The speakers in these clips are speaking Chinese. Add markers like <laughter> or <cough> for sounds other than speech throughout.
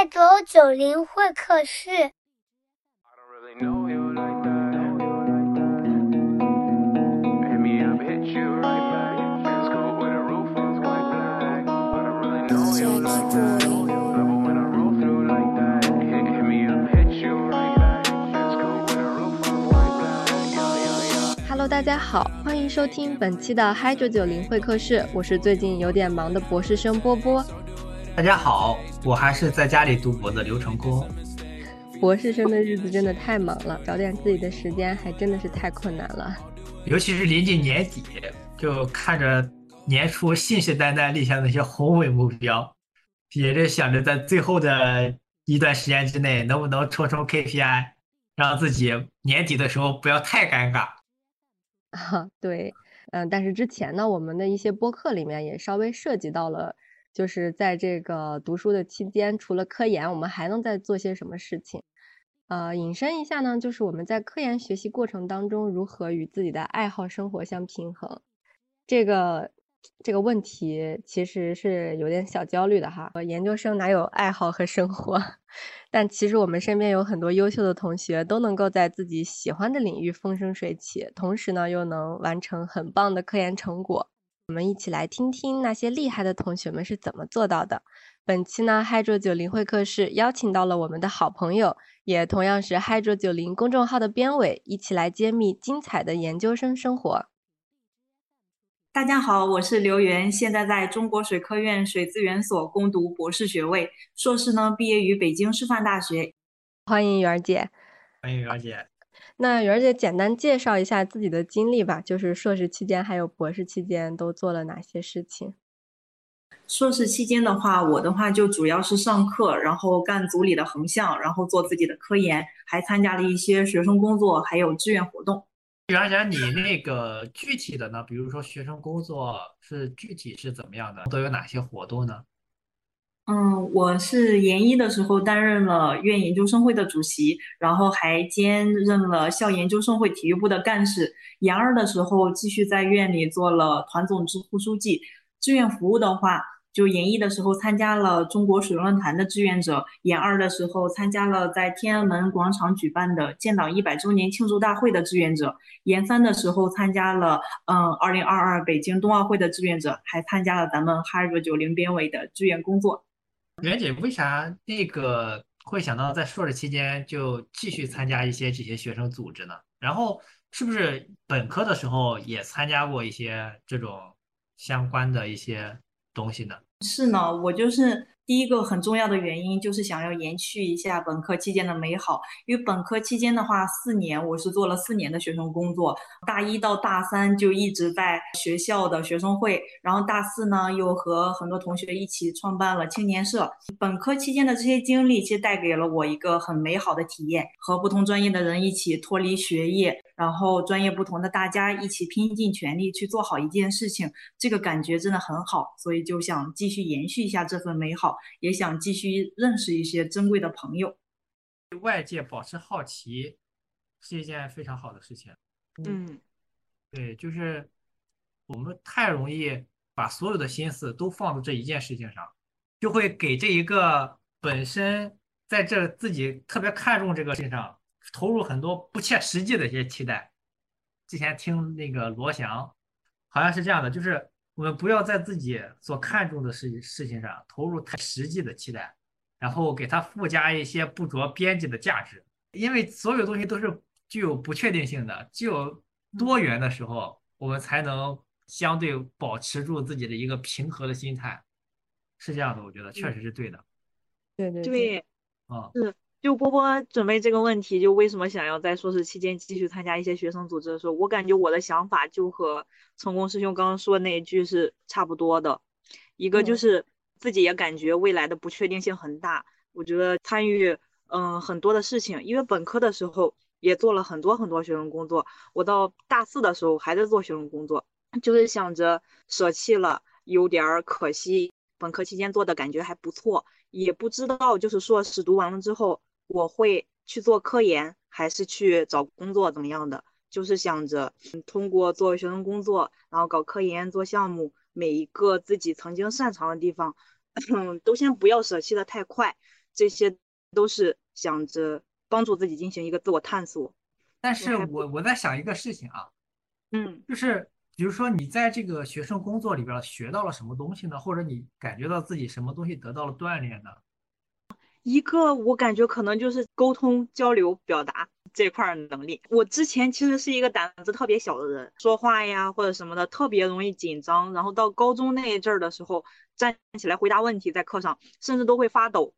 嗨九九零会客室。Hello，大家好，欢迎收听本期的嗨九九零会客室，我是最近有点忙的博士生波波。大家好，我还是在家里读博的刘成功。博士生的日子真的太忙了，找点自己的时间还真的是太困难了。尤其是临近年底，就看着年初信誓旦旦立下那些宏伟目标，也是想着在最后的一段时间之内，能不能冲冲 KPI，让自己年底的时候不要太尴尬。啊，<laughs> 对，嗯，但是之前呢，我们的一些播客里面也稍微涉及到了，就是在这个读书的期间，除了科研，我们还能再做些什么事情？呃，引申一下呢，就是我们在科研学习过程当中，如何与自己的爱好生活相平衡？这个这个问题其实是有点小焦虑的哈。研究生哪有爱好和生活？<laughs> 但其实我们身边有很多优秀的同学，都能够在自己喜欢的领域风生水起，同时呢，又能完成很棒的科研成果。我们一起来听听那些厉害的同学们是怎么做到的。本期呢，嗨卓九零会客室邀请到了我们的好朋友。也同样是嗨卓九零公众号的编委，一起来揭秘精彩的研究生生活。大家好，我是刘源，现在在中国水科院水资源所攻读博士学位，硕士呢毕业于北京师范大学。欢迎媛儿姐，欢迎媛儿姐。那媛儿姐简单介绍一下自己的经历吧，就是硕士期间还有博士期间都做了哪些事情。硕士期间的话，我的话就主要是上课，然后干组里的横向，然后做自己的科研，还参加了一些学生工作，还有志愿活动。袁姐，你那个具体的呢？比如说学生工作是具体是怎么样的？都有哪些活动呢？嗯，我是研一的时候担任了院研究生会的主席，然后还兼任了校研究生会体育部的干事。研二的时候继续在院里做了团总支副书记。志愿服务的话。就研一的时候参加了中国水论坛的志愿者，研二的时候参加了在天安门广场举办的建党一百周年庆祝大会的志愿者，研三的时候参加了嗯二零二二北京冬奥会的志愿者，还参加了咱们哈尔九零编委的志愿工作。袁姐，为啥那个会想到在硕士期间就继续参加一些这些学生组织呢？然后是不是本科的时候也参加过一些这种相关的一些？东西呢？是呢，我就是第一个很重要的原因，就是想要延续一下本科期间的美好。因为本科期间的话，四年我是做了四年的学生工作，大一到大三就一直在学校的学生会，然后大四呢又和很多同学一起创办了青年社。本科期间的这些经历，其实带给了我一个很美好的体验，和不同专业的人一起脱离学业。然后专业不同的大家一起拼尽全力去做好一件事情，这个感觉真的很好，所以就想继续延续一下这份美好，也想继续认识一些珍贵的朋友。对外界保持好奇是一件非常好的事情。嗯，对，就是我们太容易把所有的心思都放到这一件事情上，就会给这一个本身在这自己特别看重这个事情上。投入很多不切实际的一些期待。之前听那个罗翔，好像是这样的，就是我们不要在自己所看重的事事情上投入太实际的期待，然后给它附加一些不着边际的价值。因为所有东西都是具有不确定性的，具有多元的时候，我们才能相对保持住自己的一个平和的心态。是这样的，我觉得确实是对的。对对对，啊，是。就波波准备这个问题，就为什么想要在硕士期间继续参加一些学生组织的时候，我感觉我的想法就和成功师兄刚刚说的那一句是差不多的。一个就是自己也感觉未来的不确定性很大，我觉得参与嗯很多的事情，因为本科的时候也做了很多很多学生工作，我到大四的时候还在做学生工作，就是想着舍弃了有点可惜。本科期间做的感觉还不错，也不知道就是硕士读完了之后。我会去做科研，还是去找工作怎么样的？就是想着通过做学生工作，然后搞科研、做项目，每一个自己曾经擅长的地方，<coughs> 都先不要舍弃的太快，这些都是想着帮助自己进行一个自我探索。但是我我在想一个事情啊，嗯，就是比如说你在这个学生工作里边学到了什么东西呢？或者你感觉到自己什么东西得到了锻炼呢？一个我感觉可能就是沟通、交流、表达这块能力。我之前其实是一个胆子特别小的人，说话呀或者什么的特别容易紧张。然后到高中那一阵儿的时候，站起来回答问题，在课上甚至都会发抖。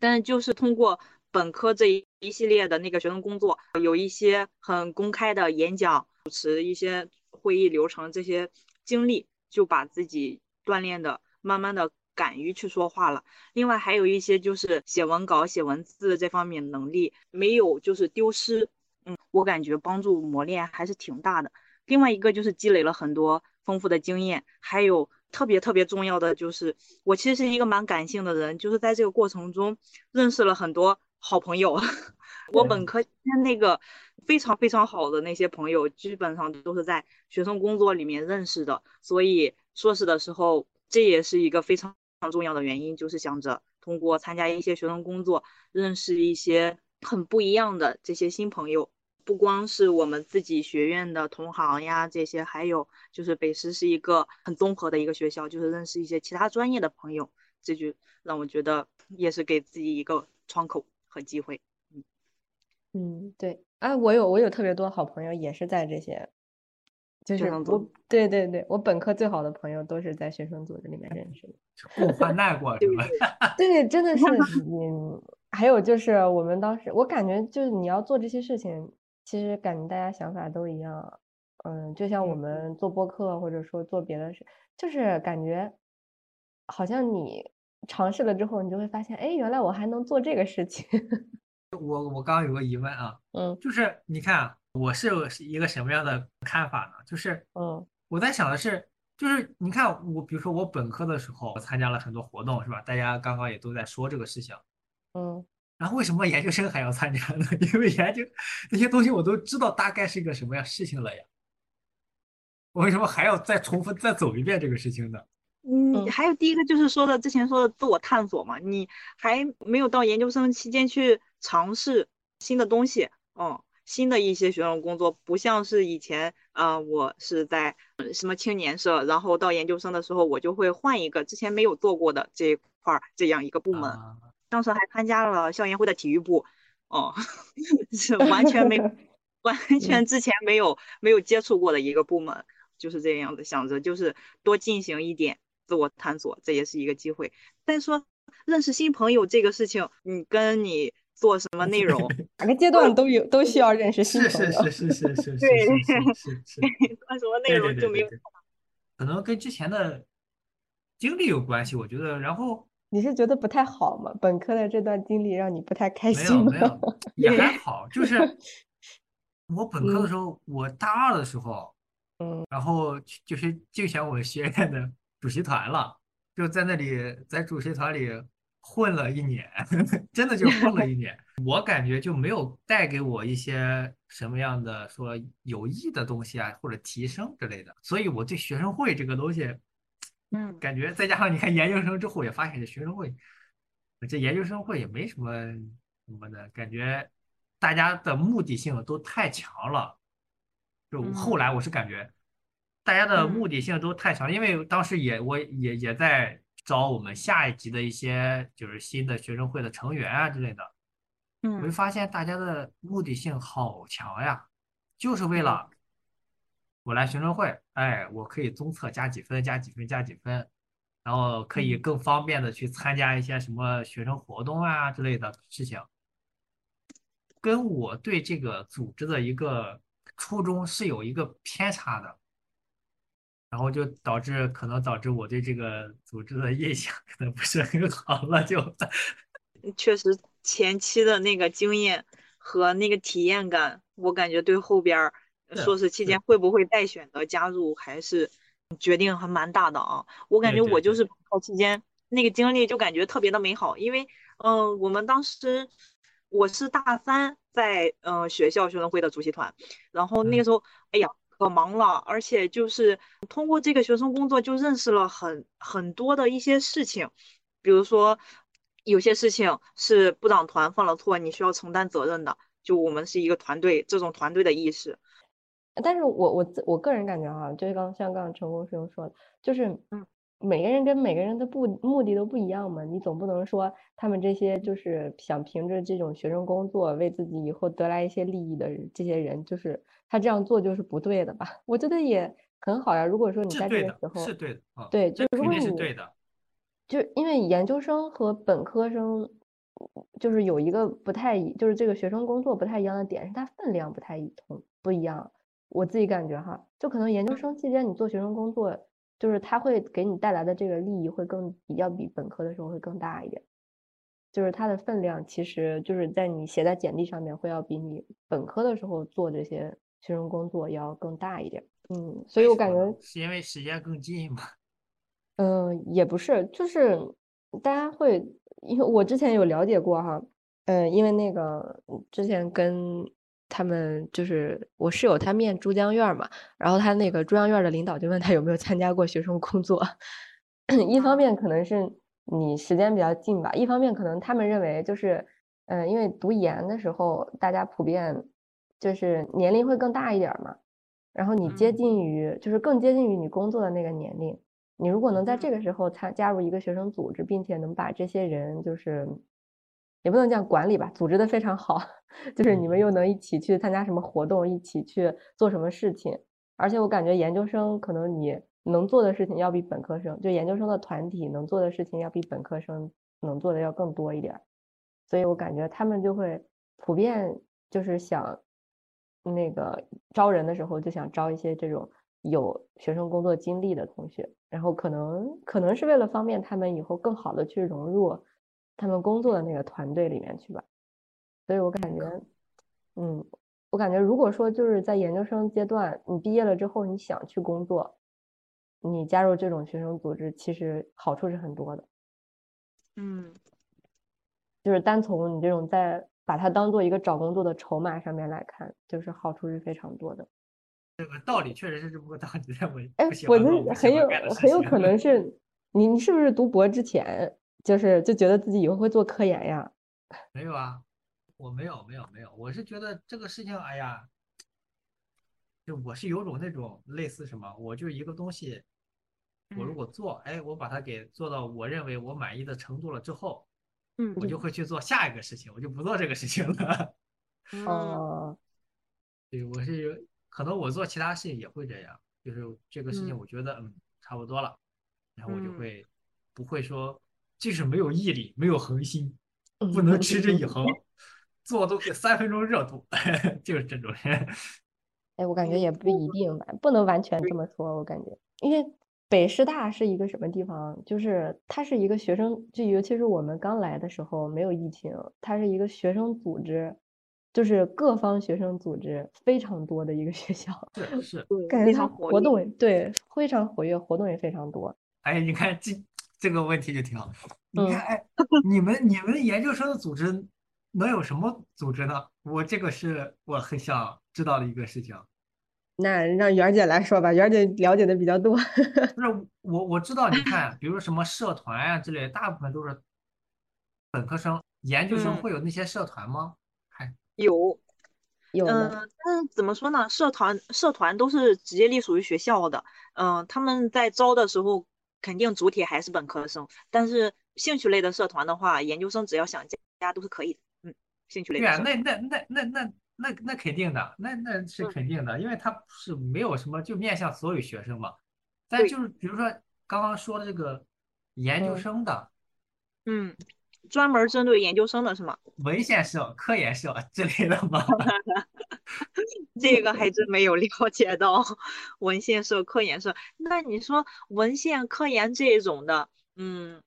但就是通过本科这一一系列的那个学生工作，有一些很公开的演讲、主持一些会议流程这些经历，就把自己锻炼的慢慢的。敢于去说话了，另外还有一些就是写文稿、写文字这方面能力没有就是丢失，嗯，我感觉帮助磨练还是挺大的。另外一个就是积累了很多丰富的经验，还有特别特别重要的就是我其实是一个蛮感性的人，就是在这个过程中认识了很多好朋友。<laughs> 我本科那个非常非常好的那些朋友，基本上都是在学生工作里面认识的，所以硕士的时候这也是一个非常。常重要的原因就是想着通过参加一些学生工作，认识一些很不一样的这些新朋友。不光是我们自己学院的同行呀，这些还有就是北师是一个很综合的一个学校，就是认识一些其他专业的朋友，这就让我觉得也是给自己一个窗口和机会。嗯嗯，对，啊，我有我有特别多好朋友也是在这些。就是我，对对对，我本科最好的朋友都是在学生组织里面认识的，共患难过是吧？对，<laughs> 真的是 <laughs> 嗯，还有就是我们当时，我感觉就是你要做这些事情，其实感觉大家想法都一样，嗯，就像我们做播客或者说做别的事，就是感觉好像你尝试了之后，你就会发现，哎，原来我还能做这个事情。<laughs> 我我刚刚有个疑问啊，嗯，就是你看。我是一个什么样的看法呢？就是，嗯，我在想的是，就是你看我，比如说我本科的时候我参加了很多活动，是吧？大家刚刚也都在说这个事情，嗯，然后为什么研究生还要参加呢？<laughs> 因为研究那些东西我都知道大概是一个什么样事情了呀，我为什么还要再重复再走一遍这个事情呢？嗯，还有第一个就是说的之前说的自我探索嘛，你还没有到研究生期间去尝试新的东西，嗯。新的一些学生工作不像是以前，呃，我是在什么青年社，然后到研究生的时候，我就会换一个之前没有做过的这一块儿这样一个部门。当时还参加了校研会的体育部，哦，<laughs> 是完全没有，<laughs> 完全之前没有没有接触过的一个部门，就是这样子想着，就是多进行一点自我探索，这也是一个机会。再说认识新朋友这个事情，你跟你。做什么内容？<laughs> 哪个阶段都有，都需要认识新朋友。<laughs> 是是是是是是。对，是是。做什么内容就没有。可能跟之前的经历有关系，我觉得。然后你是觉得不太好吗？本科的这段经历让你不太开心吗？没有没 <laughs> 有，也还好。就是我本科的时候，我大二的时候，嗯，然后就是竞选我学院的主席团了，就在那里在主席团里。混了一年，<laughs> 真的就混了一年。我感觉就没有带给我一些什么样的说有益的东西啊，或者提升之类的。所以我对学生会这个东西，嗯，感觉再加上你看研究生之后也发现这学生会，这研究生会也没什么什么的感觉，大家的目的性都太强了。就后来我是感觉，大家的目的性都太强，因为当时也我也也在。招我们下一级的一些就是新的学生会的成员啊之类的，嗯，我就发现大家的目的性好强呀，就是为了我来学生会，哎，我可以综测加几分，加几分，加几分，然后可以更方便的去参加一些什么学生活动啊之类的事情，跟我对这个组织的一个初衷是有一个偏差的。然后就导致可能导致我对这个组织的印象可能不是很好了，就确实前期的那个经验和那个体验感，我感觉对后边硕士期间会不会再选择加入还是决定还蛮大的啊。我感觉我就是考期间那个经历就感觉特别的美好，因为嗯，我们当时我是大三在嗯学校学生会的主席团，然后那个时候哎呀。可忙了，而且就是通过这个学生工作，就认识了很很多的一些事情，比如说有些事情是部长团犯了错，你需要承担责任的。就我们是一个团队，这种团队的意识。但是我我我个人感觉哈，就是刚像刚刚陈工师兄说的，就是嗯，每个人跟每个人的不目的都不一样嘛，你总不能说他们这些就是想凭着这种学生工作为自己以后得来一些利益的这些人，就是他这样做就是不对的吧？<laughs> 我觉得也很好呀。如果说你在这个时候是对的，对，就如果你是对的，就因为研究生和本科生就是有一个不太就是这个学生工作不太一样的点是它分量不太一同不一样。我自己感觉哈，就可能研究生期间你做学生工作，就是他会给你带来的这个利益会更比较比本科的时候会更大一点，就是它的分量其实就是在你写在简历上面会要比你本科的时候做这些学生工作要更大一点。嗯，所以我感觉是因为时间更近嘛。<laughs> 嗯，也不是，就是大家会，因为我之前有了解过哈，嗯，因为那个之前跟。他们就是我室友，他面珠江院嘛，然后他那个珠江院的领导就问他有没有参加过学生工作。<laughs> 一方面可能是你时间比较近吧，一方面可能他们认为就是，嗯，因为读研的时候大家普遍就是年龄会更大一点嘛，然后你接近于就是更接近于你工作的那个年龄，你如果能在这个时候参加入一个学生组织，并且能把这些人就是。也不能讲管理吧，组织的非常好，<laughs> 就是你们又能一起去参加什么活动，一起去做什么事情。而且我感觉研究生可能你能做的事情要比本科生，就研究生的团体能做的事情要比本科生能做的要更多一点。所以我感觉他们就会普遍就是想那个招人的时候就想招一些这种有学生工作经历的同学，然后可能可能是为了方便他们以后更好的去融入。他们工作的那个团队里面去吧，所以我感觉，嗯，我感觉如果说就是在研究生阶段，你毕业了之后你想去工作，你加入这种学生组织，其实好处是很多的。嗯，就是单从你这种在把它当做一个找工作的筹码上面来看，就是好处是非常多的。这个道理确实是这么个道理，我哎，我觉得很有很有可能是你，你是不是读博之前？就是就觉得自己以后会做科研呀？没有啊，我没有没有没有，我是觉得这个事情，哎呀，就我是有种那种类似什么，我就一个东西，我如果做，哎，我把它给做到我认为我满意的程度了之后，嗯，我就会去做下一个事情，我就不做这个事情了。<laughs> 哦，对，我是有可能我做其他事情也会这样，就是这个事情我觉得嗯差不多了，然后我就会不会说。就是没有毅力，没有恒心，不能持之以恒，做东西三分钟热度，<laughs> 就是这种人。哎，我感觉也不一定吧，不能完全这么说。我感觉，因为北师大是一个什么地方？就是它是一个学生，就尤其是我们刚来的时候没有疫情，它是一个学生组织，就是各方学生组织非常多的一个学校。是是，感觉它活动对非常活跃，活动也非常多。哎，你看这。这个问题就挺好。你看，哎，你们你们研究生的组织能有什么组织呢？我这个是我很想知道的一个事情。那让媛姐来说吧，媛姐了解的比较多。<laughs> 不是我，我知道。你看，比如什么社团呀之类，大部分都是本科生。研究生会有那些社团吗？还有，有。嗯，但是怎么说呢？社团社团都是直接隶属于学校的。嗯，他们在招的时候。肯定主体还是本科生，但是兴趣类的社团的话，研究生只要想加都是可以的。嗯，兴趣类。对啊，那那那那那那那肯定的，那那是肯定的，因为他是没有什么就面向所有学生嘛。但就是比如说刚刚说的这个研究生的，嗯，专门针对研究生的是吗？文献社、科研社之类的吗？<laughs> 这个还真没有了解到文献社、科研社。那你说文献、科研这种的，嗯，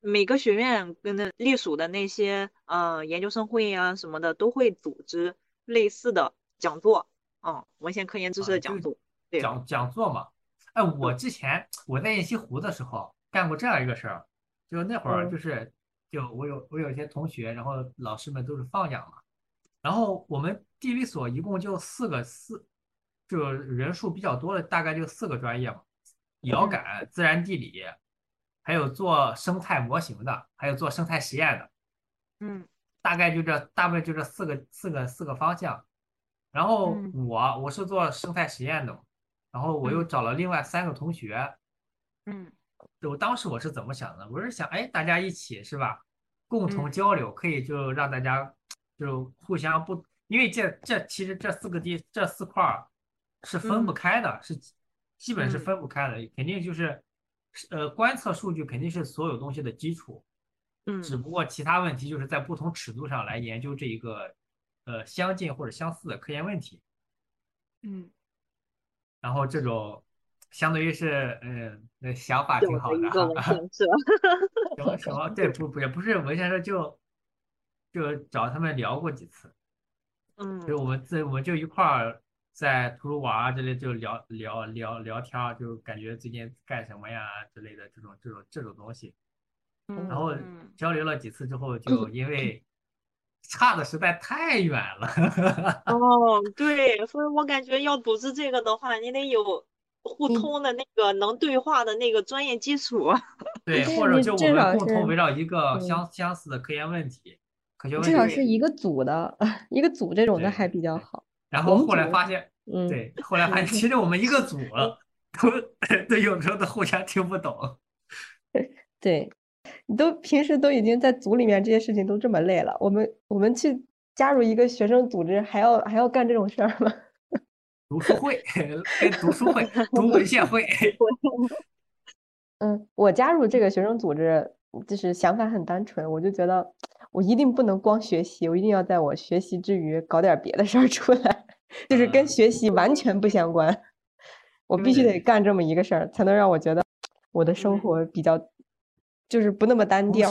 每个学院跟那隶属的那些呃研究生会啊什么的，都会组织类似的讲座，嗯，文献科研知识的讲座。对讲讲座嘛，哎，我之前我在雁西湖的时候干过这样一个事儿，就那会儿就是就我有我有一些同学，然后老师们都是放养嘛。然后我们地理所一共就四个四，就人数比较多的，大概就四个专业嘛，遥感、自然地理，还有做生态模型的，还有做生态实验的，嗯。大概就这大部分就这四个四个四个方向。然后嗯。我我是做生态实验的嘛，然后我又嗯。找了另外三个同学，嗯就当时我是怎么想的？我是想，哎，大家一起是吧，共同嗯交流，可以就让大家就互相不，因为这这其实这四个地这四块儿是分不嗯开的，是基本是嗯分不开的，肯定就是呃观测数据肯定是所有东西的基础，只嗯不过其他问题就是在不同尺度上来研究这一个呃相近或者相似的科研问题。嗯，然后这种相当于是，嗯，那想法挺好的哈。<laughs> 什么什么，对，不不也不是文先生就就找他们聊过几次，嗯就我们这我们就一块儿在图书馆啊之类就聊聊聊聊天儿，就感觉最近干什么呀之类的这种这种这种东西。嗯然后嗯交流了几次之后，就因为差的实在太远了，<laughs> 哦，对，所以我感觉要组织这个的话，你得有互通的那个能对话的那个专业基础。<laughs> 对，或者就我至少们共同围绕一个嗯相相似的科研问题、科学问至少，是一个组的，<laughs> 一个组这种的还比较好。然后后来发现。嗯，对，后来发现嗯其实我们一个组 <laughs> 都都有时候都互相听不懂。对，你都平时都已经在组里面这些事情都这么累了，我们我们去加入一个学生组织，还要还要干这种事儿吗？读书会跟读书会、<laughs> 读文献会，嗯，我加入这个学生组织，就是想法很单纯，我就觉得我一定不能光学习，我一定要在我学习之余搞点别的事儿出来，就是跟啊学习完全不相关，我必须得干这么一个事儿，才能让我觉得我的生嗯。活比较，就是不那么单调。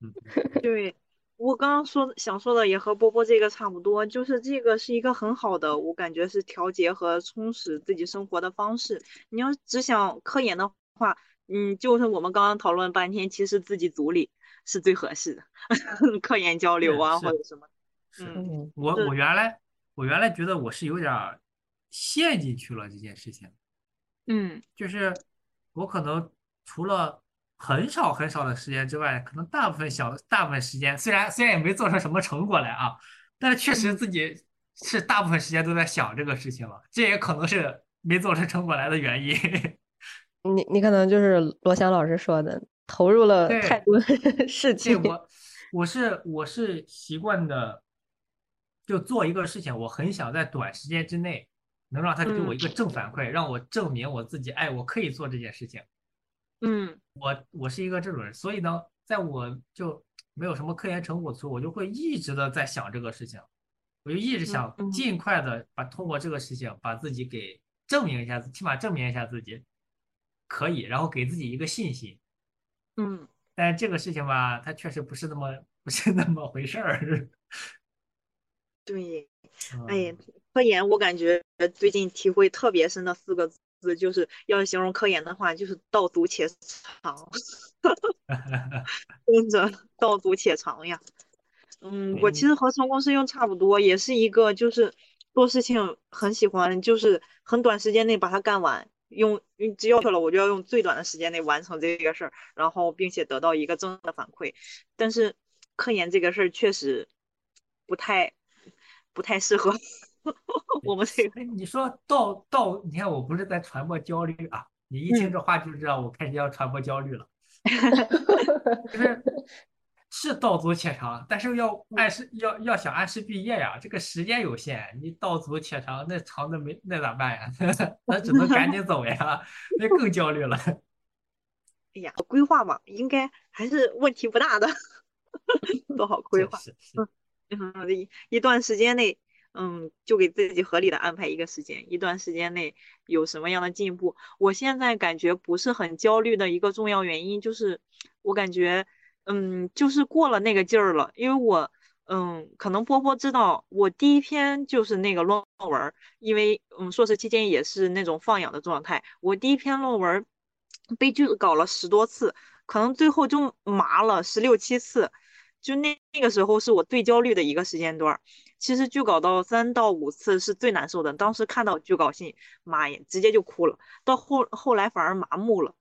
嗯 <laughs> 对，我刚刚说的想说的也和波波这个差不多，就是这个是一个很好的，我感觉是调节和充实自己生活的方式。你要只想科研的话，嗯，就是我们刚刚讨论半天，其实自己组里是最合适的，<laughs> 科研交流啊或者什么。嗯我我原来我原来觉得我是有点儿陷进去了这件事情，嗯就是我可能除了很少很少的时间之外，可能大部分小大部分时间，虽然虽然也没做出什么成果来啊，但是确实嗯自己是大部分时间都在想这个事情了，这也可能是没做出成果来的原因。<laughs> 你你可能就是罗翔老师说的，投入了太多 <laughs> 事对情。我，我是我是习惯的，就做一个事情，我很想在短时间之内能让他给我一个正反馈，让我证明我自己，哎，我可以做这件事情。嗯我我是一个这种人，所以呢，在我就没有什么科研成果的时候，我就会一直的在想这个事情，我就一直想嗯尽快的把通过这个事情把自己给证明一下，起码证明一下自己可以，然后给自己一个信心。嗯，但是这个事情吧，它确实不是那么不是那么回事儿。对。嗯哎，科研我感觉最近体会特别深的四个字，就是要形容科研的话，就是道阻且长，<laughs> 真的道阻且长呀。嗯，我其实和成功师用差不多，也是一个就是做事情很喜欢，就是很短时间内把它干完，用用只要求了我就要用最短的时间内完成这个事儿，然后并且得到一个正的反馈。但是科研这个事儿确实不太不太适合 <laughs> 我们这个。哎，你说到到，你看我不是在传播焦虑啊，你一听嗯这话就知道我开始要传播焦虑了。<laughs> 就是是道阻且长，但是要按时要要想按时毕业呀，这个时间有限，你道阻且长，那长的没那咋办呀？<laughs> 那只能赶紧走呀，那更焦虑了。哎呀，规划嘛，应该还是问题不大的，做好规划。是是是，嗯，一一段时间内，嗯，就给自己合理的安排一个时间，一段时间内有什么样的进步。我现在感觉不是很焦虑的一个重要原因，就是我感觉，嗯，就是过了那个劲儿了，因为我。嗯，可能波波知道，我第一篇就是那个论文，因为嗯，硕士期间也是那种放养的状态。我第一篇论文被拒稿了十多次，可能最后就麻了十六七次。就那那个时候是我最焦虑的一个时间段儿。其实拒稿到三到五次是最难受的，当时看到拒稿信，妈呀，直接就哭了。到后后来反而麻木了，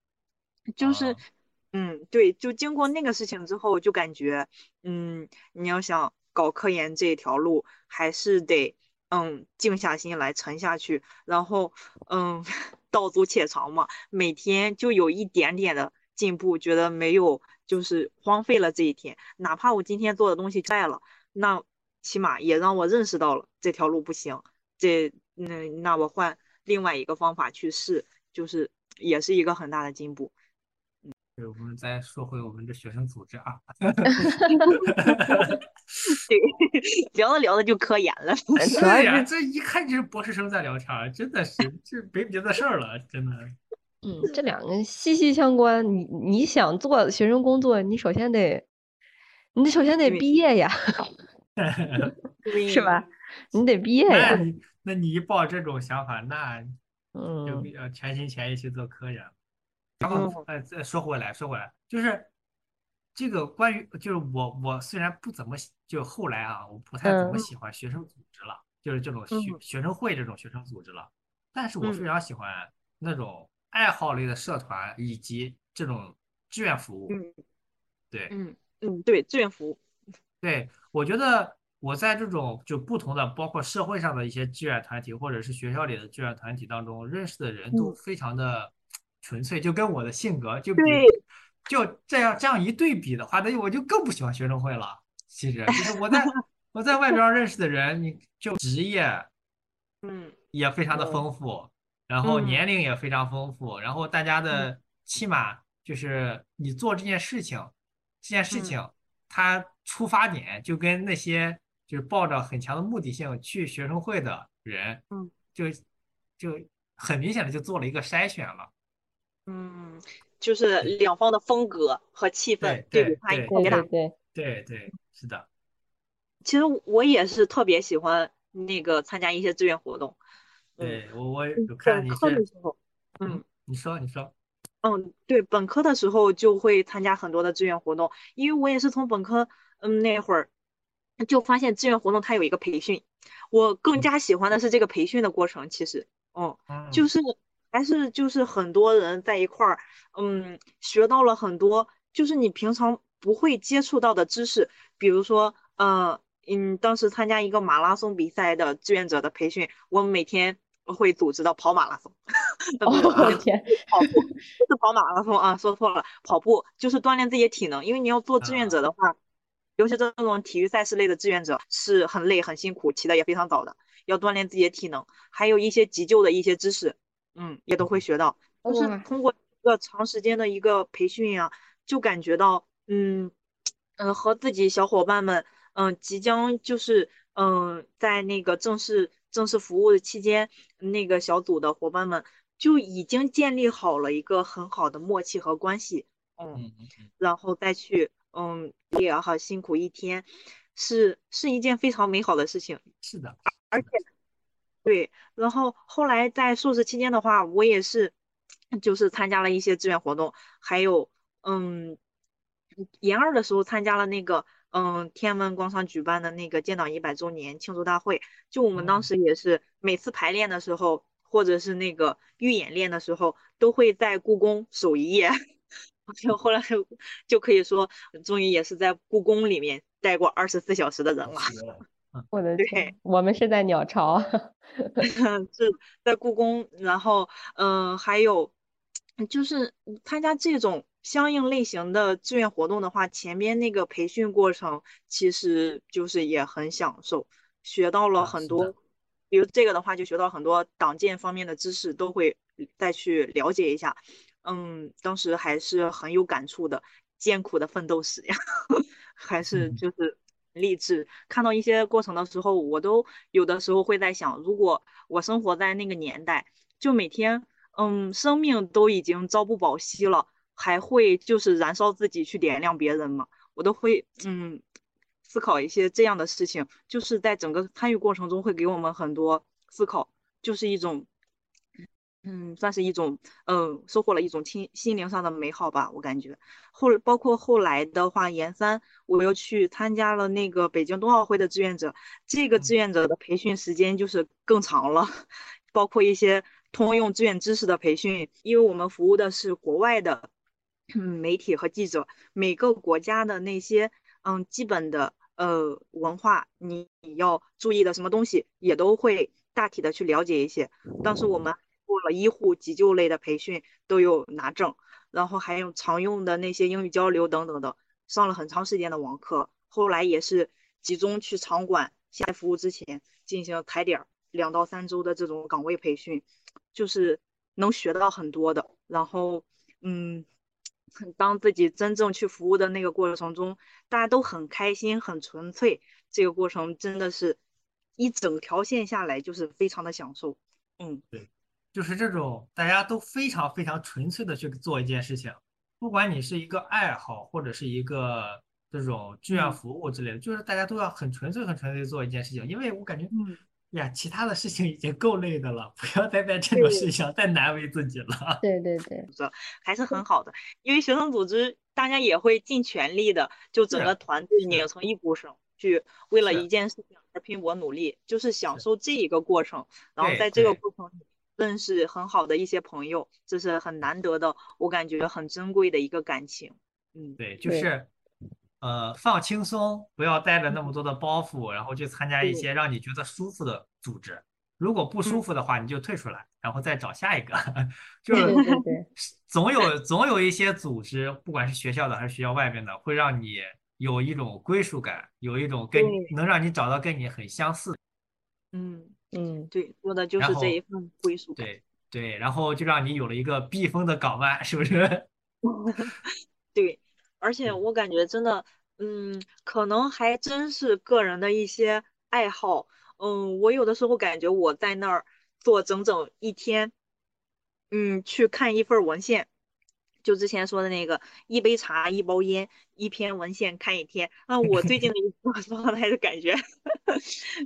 就是啊嗯，对，就经过那个事情之后，就感觉，嗯，你要想搞科研这条路，还是得，嗯，静下心来，沉下去，然后，嗯，<laughs> 道阻且长嘛，每天就有一点点的进步，觉得没有，就是荒废了这一天，哪怕我今天做的东西在了，那起码也让我认识到了这条路不行，这，那那我换另外一个方法去试，就是也是一个很大的进步。对，我们再说回我们的学生组织啊。<laughs> <laughs> 对，聊着聊着就科研了。<laughs> 是呀，这一看就是博士生在聊天，真的是这没别的事儿了，真的。嗯，这两个息息相关。你你想做学生工作，你首先得，你首先得毕业呀，是吧？你得毕业呀。那你那你一抱这种想法，那嗯，就要全心全意去做科研。然后，呃，再说回来，说回来，就是这个关于，就是我，我虽然不怎么，就后来啊，我不太怎么喜欢学生组织了，就是这种学学生会这种学生组织了，但是我非常喜欢那种爱好类的社团以及这种志愿服务。嗯，对，嗯嗯，对，志愿服务。对，我觉得我在这种就不同的，包括社会上的一些志愿团体，或者是学校里的志愿团体当中认识的人都非常的。纯粹就跟我的性格就比就这样这样一对比的话，那我就更不喜欢学生会了。其实就是我在 <laughs> 我在外边认识的人，你就职业，嗯，也非常的丰富，然后年龄也非常丰富，然后大家的起码就是你做这件事情，这件事情它出发点就跟那些就是抱着很强的目的性去学生会的人，嗯，就就很明显的就做了一个筛选了。嗯，就是两方的风格和气氛对比差异特别大。对对对，是的。其实我也是特别喜欢那个参加一些志愿活动。对我我有看你嗯，你说你说。嗯，对，本科的时候就会参加很多的志愿活动，因为我也是从本科嗯那会儿就发现志愿活动它有一个培训，我更加喜欢的是这个培训的过程。其实，嗯，就是。还是就是很多人在一块儿，嗯，学到了很多，就是你平常不会接触到的知识。比如说，嗯嗯，当时参加一个马拉松比赛的志愿者的培训，我每天会组织到跑马拉松。<laughs> 我的天，跑步不是跑马拉松啊，说错了，跑步就是锻炼自己的体能。因为你要做志愿者的话，尤其这种体育赛事类的志愿者是很累很辛苦，起的也非常早的，要锻炼自己的体能，还有一些急救的一些知识。嗯，也都会学到，就是通过一个长时间的一个培训呀，就感觉到，嗯，嗯，和自己小伙伴们，嗯，即将就是，嗯，在那个正式正式服务的期间，那个小组的伙伴们就已经建立好了一个很好的默契和关系，嗯，然后再去，嗯，也好辛苦一天，是是一件非常美好的事情，是的，而且。对，然后后来在硕士期间的话，我也是，就是参加了一些志愿活动，还有，嗯，研二的时候参加了那个，嗯，天安门广场举办的那个建党一百周年庆祝大会，就我们当时也是每次排练的时候，或者是那个预演练的时候，都会在故宫守一夜，<laughs> 就后来就可以说，终于也是在故宫里面待过二十四小时的人了。<laughs> 我的。天，我们是在鸟巢，<laughs> 是在故宫，然后嗯，还有就是参加这种相应类型的志愿活动的话，前面那个培训过程其实就是也很享受，学到了很多，比如这个的话就学到很多党建方面的知识，都会再去了解一下，嗯，当时还是很有感触的，艰苦的奋斗史呀，<laughs> 还是就是。励志看到一些过程的时候，我都有的时候会在想，如果我生活在那个年代，就每天，嗯，生命都已经朝不保夕了，还会就是燃烧自己去点亮别人吗？我都会，嗯，思考一些这样的事情，就是在整个参与过程中会给我们很多思考，就是一种。嗯，算是一种，嗯，收获了一种心心灵上的美好吧。我感觉后包括后来的话，研三我又去参加了那个北京冬奥会的志愿者，这个志愿者的培训时间就是更长了，<laughs> 包括一些通用志愿知识的培训，因为我们服务的是国外的嗯媒体和记者，每个国家的那些嗯基本的呃文化，你你要注意的什么东西，也都会大体的去了解一些。当时我们做了医护急救类的培训，都有拿证，然后还有常用的那些英语交流等等的，上了很长时间的网课。后来也是集中去场馆下服务之前进行踩点两到三周的这种岗位培训，就是能学到很多的。然后嗯。当自己真正去服务的那个过程中，大家都很开心、很纯粹，这个过程真的是一整条线下来就是非常的享受。嗯，对，就是这种大家都非常非常纯粹的去做一件事情，不管你是一个爱好或者是一个这种志愿服务之类的，就是大家都要很纯粹、很纯粹做一件事情，因为我感觉，嗯。呀，其他的事情已经够累的了，不要再在这种事情上再难为自己了。对对对，还是很好的，因为学生组织大家也会尽全力的，就整个团队拧成一股绳，去为了一件事情而拼搏努力，就是享受这一个过程。然后在这个过程里认识很好的一些朋友，这是很难得的，我感觉很珍贵的一个感情。嗯，对，就是。呃，放轻松，不要带着那么多的包袱，然后去参加一些让你觉得舒服的组织。如果不舒服的话，你就退出来，然后再找下一个。<laughs> 就是总有总有一些组织，不管是学校的还是学校外面的，会让你有一种归属感，有一种跟能让你找到跟你很相似。嗯嗯，对，说的就是这一份归属感。对对，然后就让你有了一个避风的港湾，是不是？<laughs> 对。而且我感觉真的，嗯，可能还真是个人的一些爱好。嗯，我有的时候感觉我在那儿坐整整一天，嗯，去看一份文献，就之前说的那个一杯茶一包烟一篇文献看一天。那我最近的一个 <laughs> 状态是感觉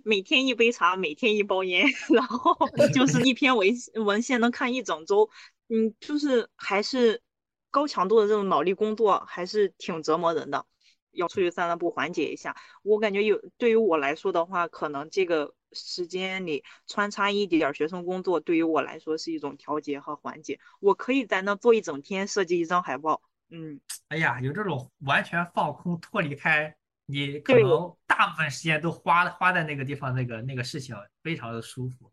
每天一杯茶，每天一包烟，然后就是一篇文文献能看一整周。嗯，就是还是。高强度的这种脑力工作还是挺折磨人的，要出去散散步缓解一下。我感觉有对于我来说的话，可能这个时间里穿插一点学生工作，对于我来说是一种调节和缓解。我可以在那坐一整天，设计一张海报。嗯，哎呀，有这种完全放空、脱离开你可能大部分时间都花花在那个地方，那个那个事情非常的舒服。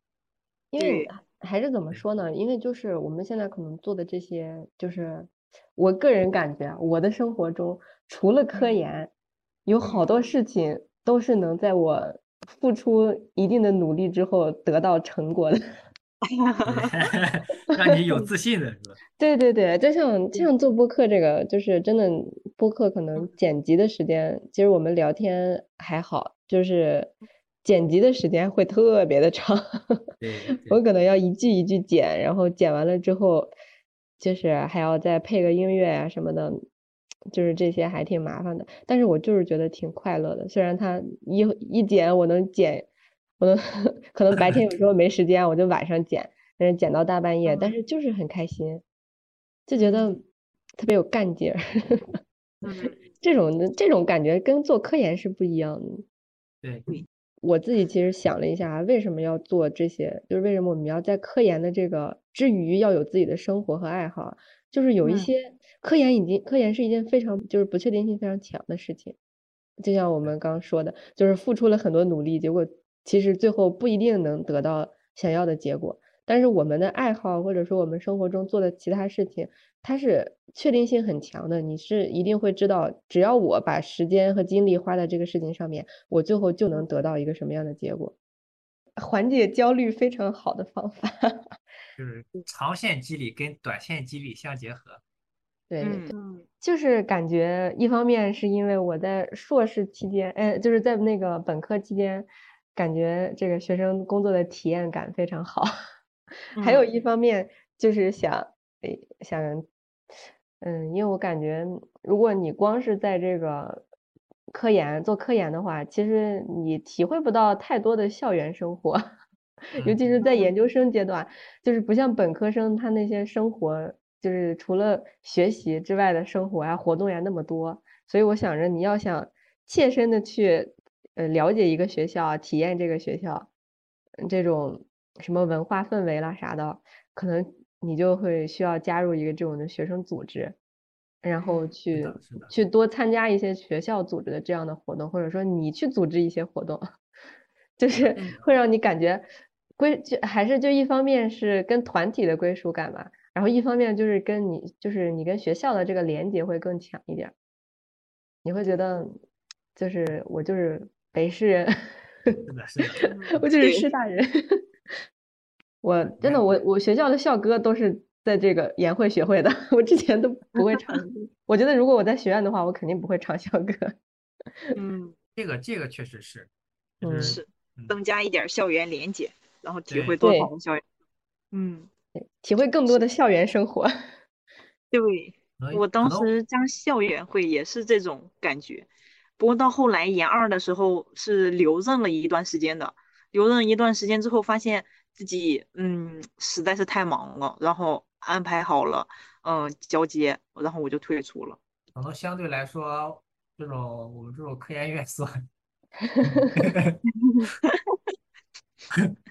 因为还是怎么说呢？因为就是我们现在可能做的这些，就是。我个人感觉，我的生活中除了科研，有好多事情都是能在我付出一定的努力之后得到成果的，<laughs> 让你有自信的是吧？对对对，就像就像做播客这个，就是真的播客可能剪辑的时间，其实我们聊天还好，就是剪辑的时间会特别的长，<laughs> 我可能要一句一句剪，然后剪完了之后。就是还要再配个音乐啊什么的，就是这些还挺麻烦的。但是我就是觉得挺快乐的。虽然它一一剪我能剪，我能 <laughs> 可能白天有时候没时间，我就晚上剪，但是剪到大半夜，但是就是很开心，就觉得特别有干劲儿。<laughs> 这种这种感觉跟做科研是不一样的。对。我自己其实想了一下，为什么要做这些？就是为什么我们要在科研的这个之余要有自己的生活和爱好？就是有一些科研已经科研是一件非常就是不确定性非常强的事情，就像我们刚说的，就是付出了很多努力，结果其实最后不一定能得到想要的结果。但是我们的爱好或者说我们生活中做的其他事情，它是确定性很强的。你是一定会知道，只要我把时间和精力花在这个事情上面，我最后就能得到一个什么样的结果。缓解焦虑非常好的方法，就 <laughs> 是长线激励跟短线激励相结合。对，就是感觉一方面是因为我在硕士期间，哎，就是在那个本科期间，感觉这个学生工作的体验感非常好。<laughs> 还有一方面就是想，诶，想，嗯，因为我感觉，如果你光是在这个科研做科研的话，其实你体会不到太多的校园生活，<laughs> 尤其是在研究生阶段，就是不像本科生他那些生活，就是除了学习之外的生活呀、活动呀那么多。所以我想着，你要想切身的去，呃，了解一个学校，体验这个学校，这种。什么文化氛围啦啥的，可能你就会需要加入一个这种的学生组织，然后去去多参加一些学校组织的这样的活动，或者说你去组织一些活动，<laughs> 就是嗯会让你感觉归就还是就一方面是跟团体的归属感吧，然后一方面就是跟你就是你跟学校的这个连接会更强一点儿，你会觉得就是我就是北师人，是的，是的。<laughs> 我就是师大人。我真的，我我学校的校歌都是在这个研会学会的，<laughs> 我之前都不会唱。我觉得如果我在学院的话，我肯定不会唱校歌。嗯，这个这个确实是，是增加一点校园连接，然后体会多的校园。嗯，体会更多的校园生活。<laughs> 对，我当时加校园会也是这种感觉，不过到后来研二的时候是留任了一段时间的，留任一段时间之后，发现自己嗯实在是太忙了，然后安排好了嗯交接，然后我就退出了。可能相对来说，这种我们这种科研院所，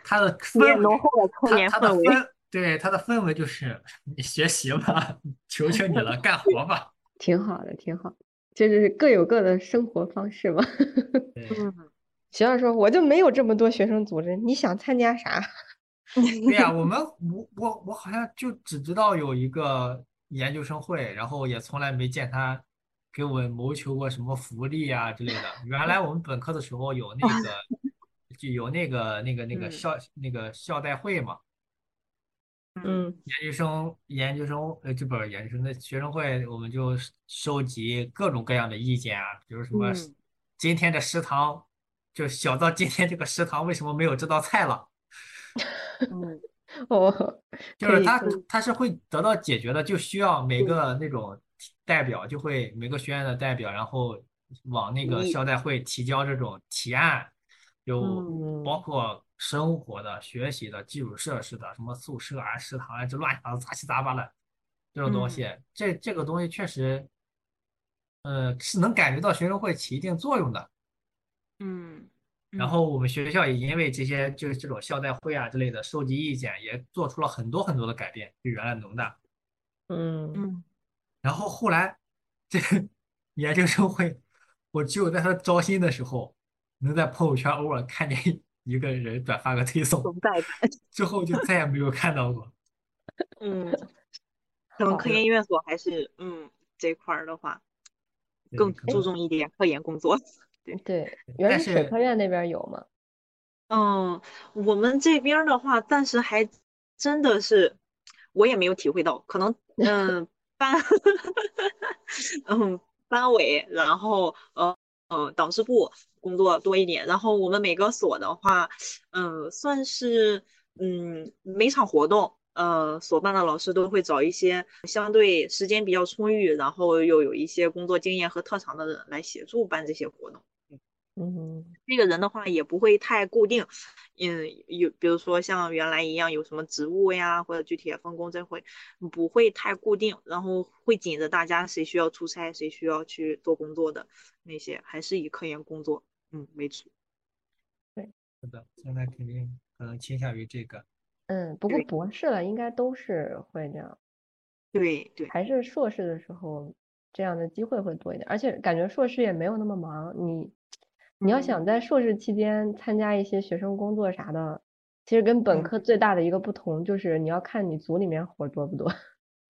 它的 <laughs> 氛围，浓厚的科它研氛对它的氛围就是你学习吧，求求你了，干活吧。<laughs> 挺好的，挺好。这就是各有各的生活方式嘛。<laughs> 学校说我就没有这么多学生组织，你想参加啥？对呀，我 <laughs> 们我我我好像就只知道有一个研究生会，然后也从来没见他给我们谋求过什么福利啊之类的。原来我们本科的时候有那个 <laughs> 就有那个那个那个嗯校那个校代会嘛，嗯研究生研究生呃这不是研究生的学生会，我们就收集各种各样的意见啊，比如什么嗯今天的食堂，就小到今天这个食堂为什么没有这道菜了。<laughs> 嗯。哦，就是它可以可以它是会得到解决的，就需要每个那种代表就会每个学院的代表，然后往那个校代会提交这种提案，有嗯。包括生活的、学习的、基础设施的，什么宿舍啊、食堂啊，这乱七八糟、杂七杂八的这种东西，这这个东西确实，呃，是能感觉到学生会起一定作用的。嗯，然后我们学校也因为这些就是这种校代会啊之类的收集意见，也做出了很多很多的改变，就原来农大。嗯嗯然后后来这个研究生会，我只有在他招新的时候，能在朋友圈偶尔看见一个人转发个推送。之后就再也没有看到过。<laughs> 嗯，可能科研院所还是嗯这块儿的话更注重一点科研工作。对，原但来水科院那边有吗？嗯，我们这边的话，暂时还真的是我也没有体会到，可能嗯 <laughs> 班 <laughs> 嗯班委，然后呃呃导师部工作多一点，然后我们每个所的话，嗯算是嗯每场活动。呃，所办的老师都会找一些相对时间比较充裕，然后又有一些工作经验和特长的人来协助办这些活动。嗯。这个人的话也不会太固定，嗯，有比如说像原来一样有什么职务呀，或者具体的分工，这会不会太固定，然后会紧着大家谁需要出差，谁需要去做工作的那些，还是以科研工作嗯为主。是的，现在肯定可能倾向于这个。嗯，不过博士了应该都是会这样，对对，还是硕士的时候这样的机会会多一点，而且感觉硕士也没有那么忙，你你要嗯想在硕士期间参加一些学生工作啥的，其实跟本嗯科最大的一个不同就是你要看你组里面活儿多不多，<laughs>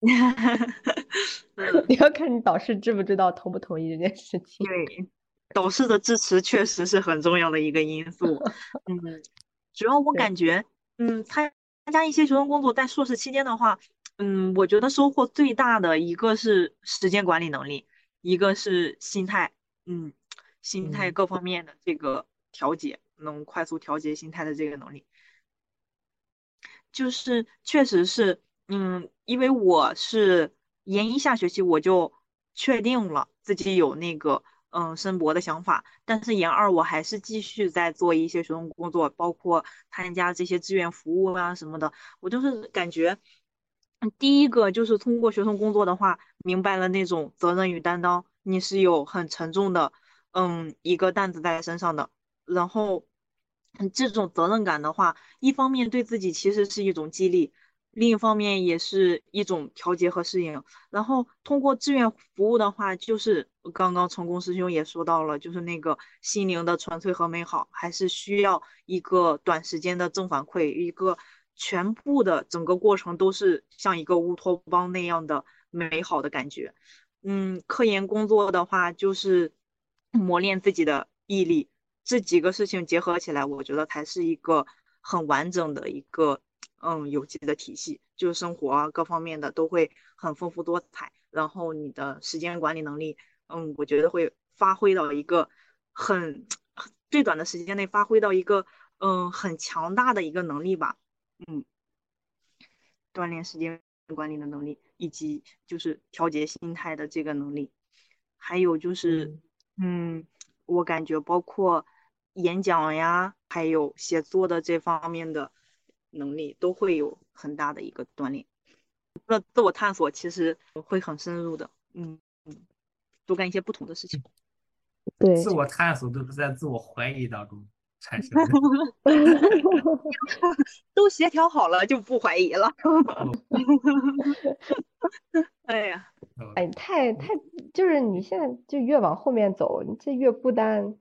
嗯，<laughs> 你要看你导师知不知道同不同意这件事情。对，导师的支持确实是很重要的一个因素。<laughs> 嗯，主要我感觉，嗯，参参加一些学生工作，在硕士期间的话，嗯，我觉得收获最大的一个是时间管理能力，一个是心态，嗯，心态嗯各方面的这个调节，能快速调节心态的这个能力。就是确实是，嗯，因为我是研一下学期我就确定了自己有那个嗯申博的想法，但是研二我还是继续在做一些学生工作，包括参加这些志愿服务啊什么的。我就是感觉，嗯第一个就是通过学生工作的话，明白了那种责任与担当，你是有很沉重的嗯一个担子在身上的，然后。这种责任感的话，一方面对自己其实是一种激励，另一方面也是一种调节和适应。然后通过志愿服务的话，就是刚刚成功师兄也说到了，就是那个心灵的纯粹和美好，还是需要一个短时间的正反馈，一个全部的整个过程都是像一个乌托邦那样的美好的感觉。嗯，科研工作的话，就是磨练自己的毅力，这几个事情结合起来，我觉得才是一个很完整的一个嗯有机的体系，就是生活啊各方面的都会很丰富多彩，然后你的时间管理能力，嗯，我觉得会发挥到一个很最短的时间内发挥到一个嗯很强大的一个能力吧，嗯，锻炼时间管理的能力。以及就是调节心态的这个能力，还有就是，嗯，我感觉包括演讲呀，还有写作的这方面的能力，都会有很大的一个锻炼。那自我探索其实会很深入的，嗯嗯，多干一些不同的事情。对，自我探索都是在自我怀疑当中产生的。<laughs> 都协调好了，就不怀疑了。<laughs> 哎呀，哎，太太就是你现在就越往后面走，你这越孤单，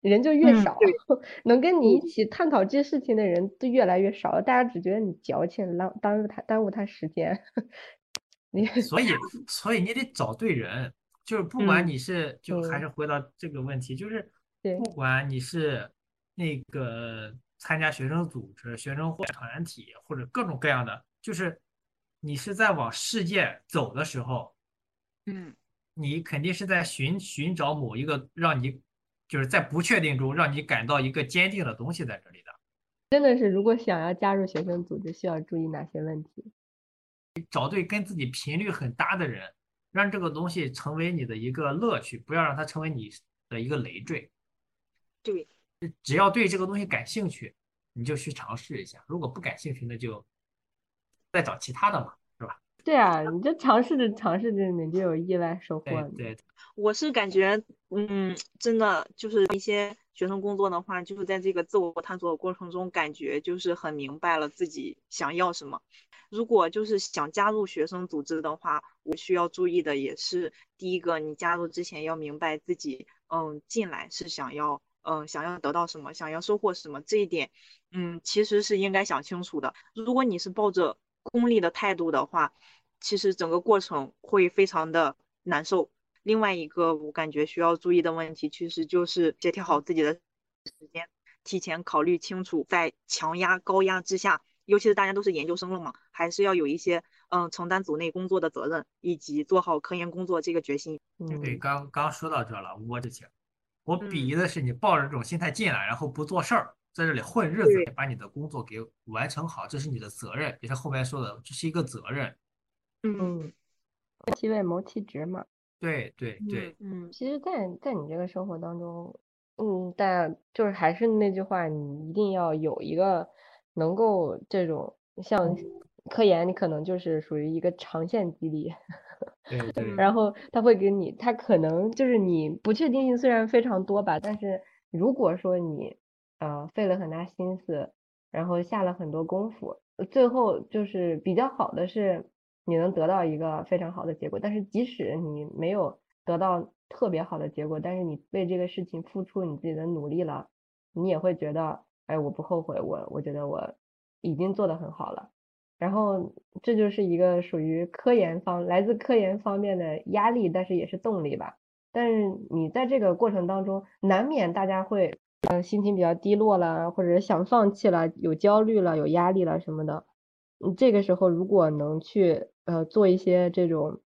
人就越少，<laughs> 能跟你一起探讨这些事情的人都越来越少了，大家只觉得你矫情，耽耽误他耽误他时间。<laughs> 你所以所以你得找对人，就是不管你是就还是回到这个问题，就是不管你是那个参加学生组织、学生会团体或者各种各样的，就是。你是在往世界走的时候，嗯，你肯定是在寻寻找某一个让你就是在不确定中让你感到一个坚定的东西在这里的。真的是，如果想要加入学生组织，需要注意哪些问题？找对跟自己频率很搭的人，让这个东西成为你的一个乐趣，不要让它成为你的一个累赘。对，只要对这个东西感兴趣，你就去尝试一下；如果不感兴趣，那就。再找其他的嘛？对啊，你就尝试着尝试着，你就有意外收获。对，我是感觉，嗯，真的就是一些学生工作的话，就是在这个自我探索的过程中，感觉就是很明白了自己想要什么。如果就是想加入学生组织的话，我需要注意的也是第一个，你加入之前要明白自己，嗯，进来是想要，嗯，想要得到什么，想要收获什么，这一点，嗯，其实是应该想清楚的。如果你是抱着功利的态度的话，其实整个过程会非常的难受。另外一个我感觉需要注意的问题，其实就是协调好自己的时间，提前考虑清楚，在强压高压之下，尤其是大家都是研究生了嘛，还是要有一些嗯承担组内工作的责任，以及做好科研工作这个决心。对，刚刚说到这了，我之前我鄙夷的是你抱着这种心态进来，然后不做事儿。在这里混日子，把你的工作给完成好，这是你的责任，也是后面说的，这是一个责任。嗯，其位谋其职嘛。对对对，嗯，其实，在在你这个生活当中，嗯，但就是还是那句话，你一定要有一个能够这种像科研，你可能就是属于一个长线激励。对对。<laughs> 然后他会给你，他可能就是你不确定性虽然非常多吧，但是如果说你。呃，费了很大心思，然后下了很多功夫，最后就是比较好的是，你能得到一个非常好的结果。但是即使你没有得到特别好的结果，但是你为这个事情付出你自己的努力了，你也会觉得，哎，我不后悔，我我觉得我已经做得很好了。然后这就是一个属于科研方来自科研方面的压力，但是也是动力吧。但是你在这个过程当中，难免大家会。嗯，心情比较低落了，或者想放弃了，有焦虑了，有压力了什么的。嗯，这个时候如果能去呃做一些这种，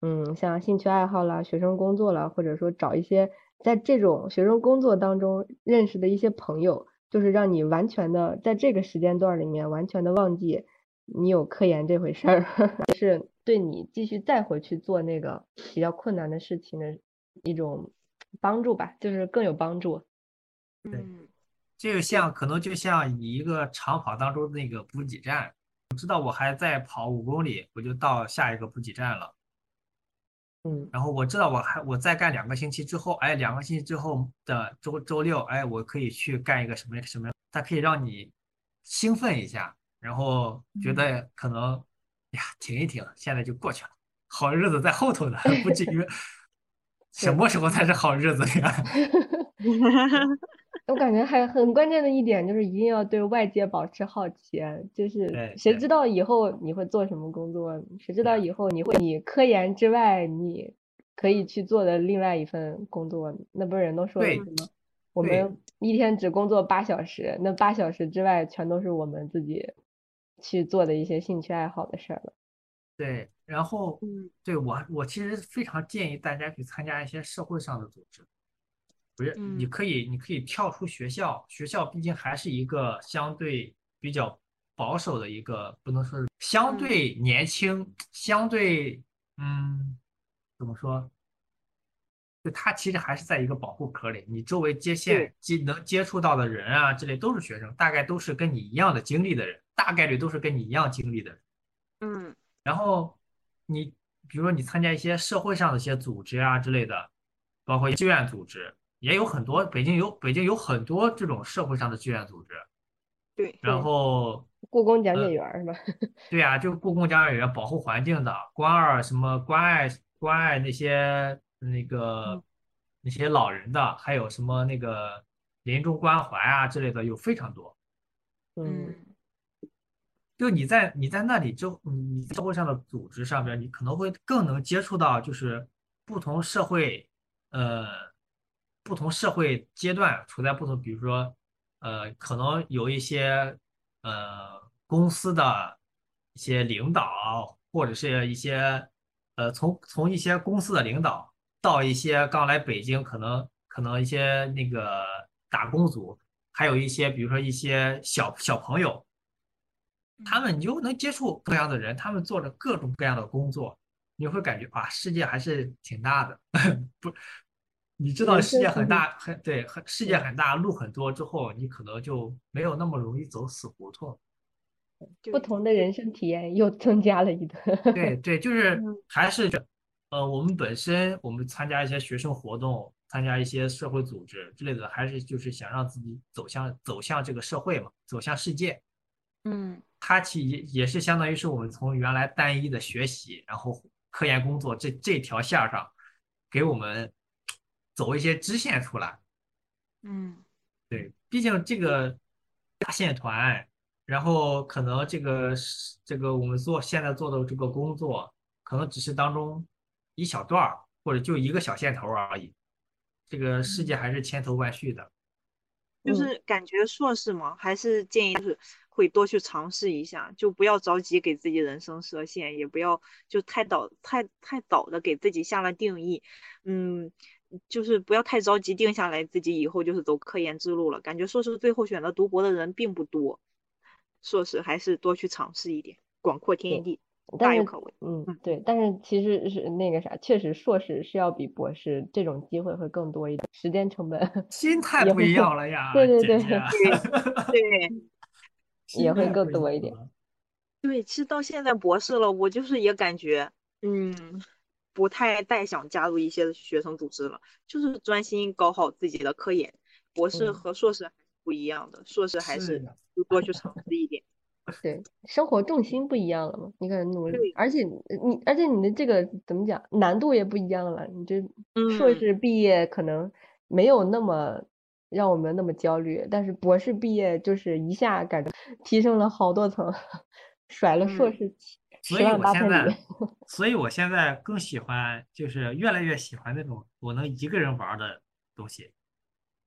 嗯，像兴趣爱好啦、学生工作啦，或者说找一些在这种学生工作当中认识的一些朋友，就是让你完全的在这个时间段里面完全的忘记你有科研这回事儿，<laughs> 是对你继续再回去做那个比较困难的事情的一种帮助吧，就是更有帮助。对，就像可能就像你一个长跑当中那个补给站，我知道我还在跑五公里，我就到下一个补给站了。嗯，然后我知道我还我再干两个星期之后，哎，两个星期之后的周周六，哎，我可以去干一个什么什么，它可以让你兴奋一下，然后觉得可能呀停一停，现在就过去了，好日子在后头呢，不至于 <laughs> 什么时候才是好日子呀？<laughs> 我感觉还很关键的一点就是一定要对外界保持好奇，就是谁知道以后你会做什么工作？谁知道以后你会你科研之外你可以去做的另外一份工作？那不是人都说了么？我们一天只工作八小时，那八小时之外全都是我们自己去做的一些兴趣爱好的事儿了。对，然后嗯对我我其实非常建议大家去参加一些社会上的组织，不是你嗯可以你可以跳出学校，学校毕竟还是一个相对比较保守的一个，不能说是相嗯对年轻，相对嗯怎么说？就它其实还是在一个保护壳里，你周围接线接能接触到的人啊，之类都是学生，大概都是跟你一样的经历的人，大概率都是跟你一样经历的人。嗯然后你比如说你参加一些社会上的一些组织啊之类的，包括志愿组织，也有很多，北京有北京有很多这种社会上的志愿组织。对，然后故宫讲解呃员儿是吧？<laughs> 对呀、就故宫讲解员、保护环境的、关二什么关爱关爱那些那个嗯那些老人的，还有什么那个临终关怀啊之类的，有非常多。嗯嗯就你在你在那里之后，你社会上的组织上边，你可能会更能接触到就是不同社会，呃，不同社会阶段处在不同，比如说，呃，可能有一些呃公司的一些领导，或者是一些呃从从一些公司的领导到一些刚来北京，可能可能一些那个打工族，还有一些比如说一些小小朋友。他们你就能接触各样的人，他们做着各种各样的工作，你会感觉啊，世界还是挺大的。<laughs> 不，你知道人世界生很很大，很对，很世界很大，路很多之后，你可能就没有那么容易走死胡同。不同的人生体验又增加了一个。<laughs> 对对，就是嗯还是呃，我们本身我们参加一些学生活动，参加一些社会组织之类的，还是就是想让自己走向走向这个社会嘛，走向世界。嗯它其也也是相当于是我们从原来单一的学习，然后科研工作这这条线儿上，给我们走一些支线出来。嗯对，毕竟这个大线团，然后可能这个是这个我们做现在做的这个工作，可能只是当中一小段儿，或者就一个小线头而已。这个世界还是千头万绪的。就嗯是感觉硕士嘛，还是建议就是会多去尝试一下，就不要着急给自己人生设限，也不要就太早太太早的给自己下了定义，嗯，就是不要太着急定下来自己以后就是走科研之路了。感觉硕士最后选择读博的人并不多，硕士还是多去尝试一点，广阔天地，大有可为。嗯嗯，对，但是其实是那个啥，确实硕士是要比博士这种机会会更多一点，时间成本心 <laughs> 态不一样了呀，对对对姐姐对 <laughs> 也会更多一点。对，其实到现在博士了，我就是也感觉，嗯，不太再想加入一些学生组织了，就是专心搞好自己的科研。博士嗯和硕士还是不一样的，硕士还是就多去尝试一点。<laughs> 对，生活重心不一样了嘛，你可能努力，而且你，而且你的这个怎么讲，难度也不一样了。你这硕嗯士毕业可能没有那么让我们那么焦虑，但是博士毕业就是一下感觉提升了好多层，<laughs> 甩了硕嗯士七所以我现在。<laughs> 所以我现在更喜欢，就是越来越喜欢那种我能一个人玩儿的东西。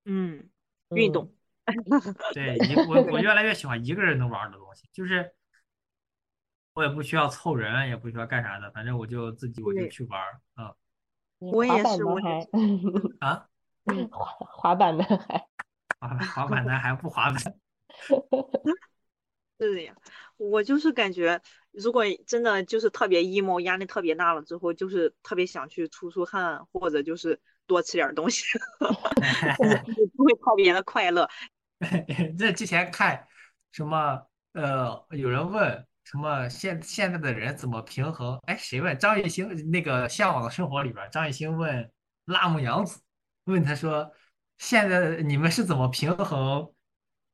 嗯，运嗯动，<laughs> 对，一我我越来越喜欢一个人能玩儿的东西，就是我也不需要凑人，也不需要干啥的，反正我就自己我就去玩儿啊 <laughs> 你滑我也是，男孩我也是，，啊，嗯，滑滑板男孩。滑滑板男孩不滑板，是的呀。我就是感觉，如果真的就是特别 emo，压力特别大了之后，就是特别想去出出汗，或者就是多吃点东西，<laughs> 就会特别人的快乐。<laughs> 这之前看什么呃，有人问什么现现在的人怎么平衡？哎，谁问张艺兴那个《向往的生活》里边，张艺兴问辣目洋子，问他说，现在你们是怎么平衡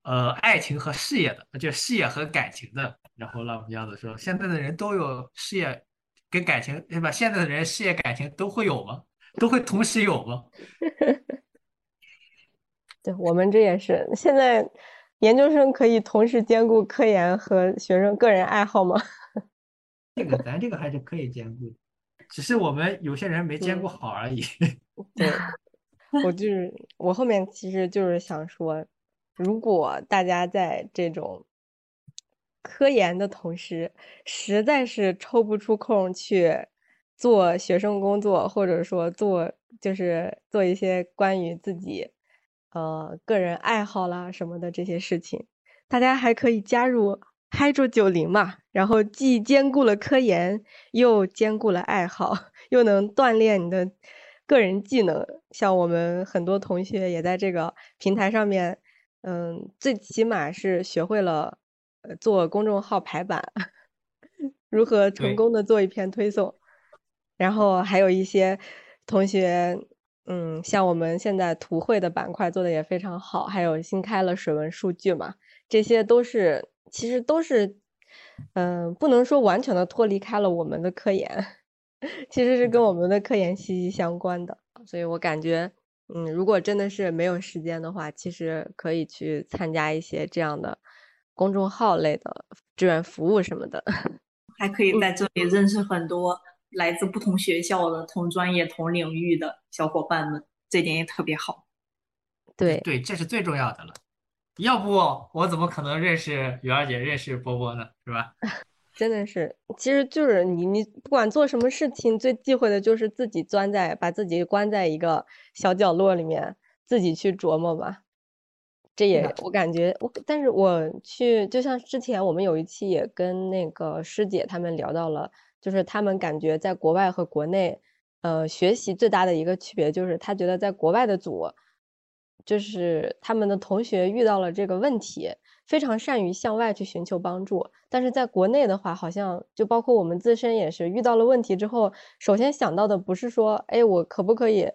呃爱情和事业的，就事业和感情的。然后老夫教子说，现在的人都有事业跟感情，对吧？现在的人事业感情都会有吗？都会同时有吗？<laughs> 对，我们这也是。现在研究生可以同时兼顾科研和学生个人爱好吗？这个咱这个还是可以兼顾的，只是我们有些人没兼顾好而已。<laughs> 对，<laughs> 我就是我后面其实就是想说，如果大家在这种科研的同时，实在是抽不出空去做学生工作，或者说做就是做一些关于自己呃个人爱好啦什么的这些事情，大家还可以加入嗨住九零嘛，然后既兼顾了科研，又兼顾了爱好，又能锻炼你的个人技能。像我们很多同学也在这个平台上面，嗯，最起码是学会了呃做公众号排版，<laughs> 如何成功的做一篇推送。然后还有一些同学，嗯，像我们现在图绘的板块做的也非常好，还有新开了水文数据嘛，这些都是其实都是，嗯，不能说完全的脱离开了我们的科研，<laughs> 其实是跟我们的科研息息相关的。所以我感觉，嗯，如果真的是没有时间的话，其实可以去参加一些这样的公众号类的志愿服务什么的。<laughs> 还可以在这里认识很多来自不同学校的同专业、同领域的小伙伴们，这点也特别好。对，对，这是最重要的了。要不我怎么可能认识雨儿姐、认识波波呢？是吧？真的是，其实就是你你不管做什么事情，最忌讳的就是自己钻在把自己关在一个小角落里面，自己去琢磨吧。这也我感觉我，但是我去就像之前我们有一期也跟那个师姐他们聊到了，就是他们感觉在国外和国内，呃，学习最大的一个区别就是他觉得在国外的组，就是他们的同学遇到了这个问题，非常善于向外去寻求帮助。但是在国内的话，好像就包括我们自身也是遇到了问题之后，首先想到的不是说，哎，我可不可以，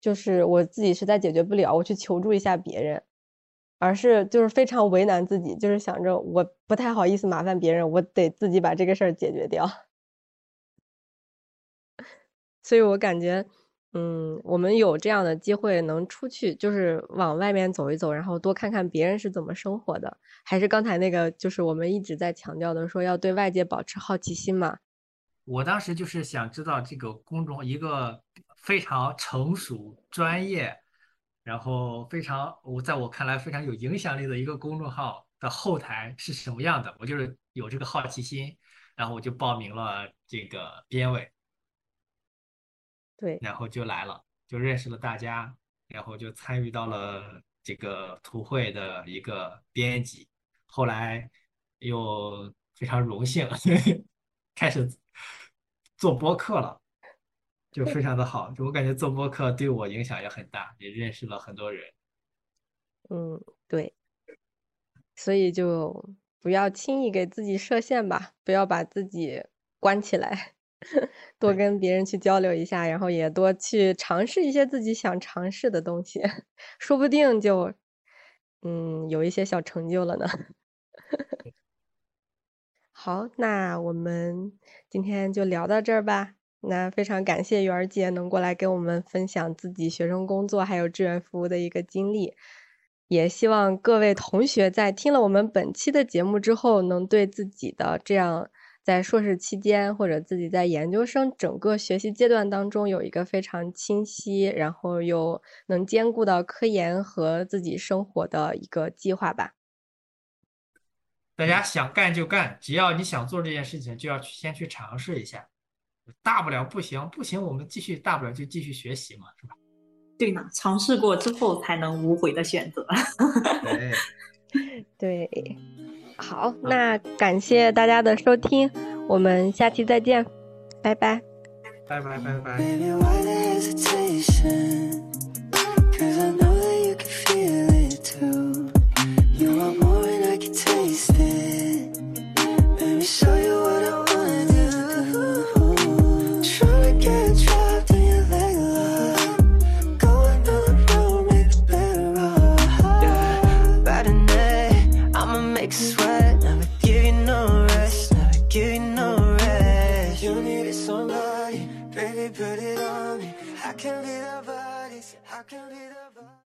就是我自己实在解决不了，我去求助一下别人，而是就是非常为难自己，就是想着我不太好意思麻烦别人，我得自己把这个事儿解决掉。<laughs> 所以我感觉，嗯，我们有这样的机会能出去，就是往外面走一走，然后多看看别人是怎么生活的。还是刚才那个，就是我们一直在强调的，说要对外界保持好奇心嘛。我当时就是想知道这个公众一个非常成熟、专业，然后非常我在我看来非常有影响力的一个公众号的后台是什么样的。我就是有这个好奇心，然后我就报名了这个编委，对，然后就来了，就认识了大家，然后就参与到了这个图绘的一个编辑，后来又非常荣幸 <laughs> 开始做播客了，就非常的好，就我感觉做播客对我影响也很大，也认识了很多人。嗯，对，所以就不要轻易给自己设限吧，不要把自己关起来，多跟别人去交流一下，然后也多去尝试一些自己想尝试的东西，<laughs> 说不定就嗯有一些小成就了呢。<laughs> 好，那我们今天就聊到这儿吧。那非常感谢媛儿姐能过来跟我们分享自己学生工作还有志愿服务的一个经历，也希望各位同学在听了我们本期的节目之后，能对自己的这样在硕士期间或者自己在研究生整个学习阶段当中有一个非常清晰，然后又能兼顾到科研和自己生活的一个计划吧。大家想干就干，只要你想做这件事情，就要去先去尝试一下，大不了不行，不行我们继续，大不了就继续学习嘛，是吧？对呢，尝试过之后才能无悔的选择。对，<laughs> 对，好，那感谢大家的收听，我们下期再见，拜拜。拜拜拜拜。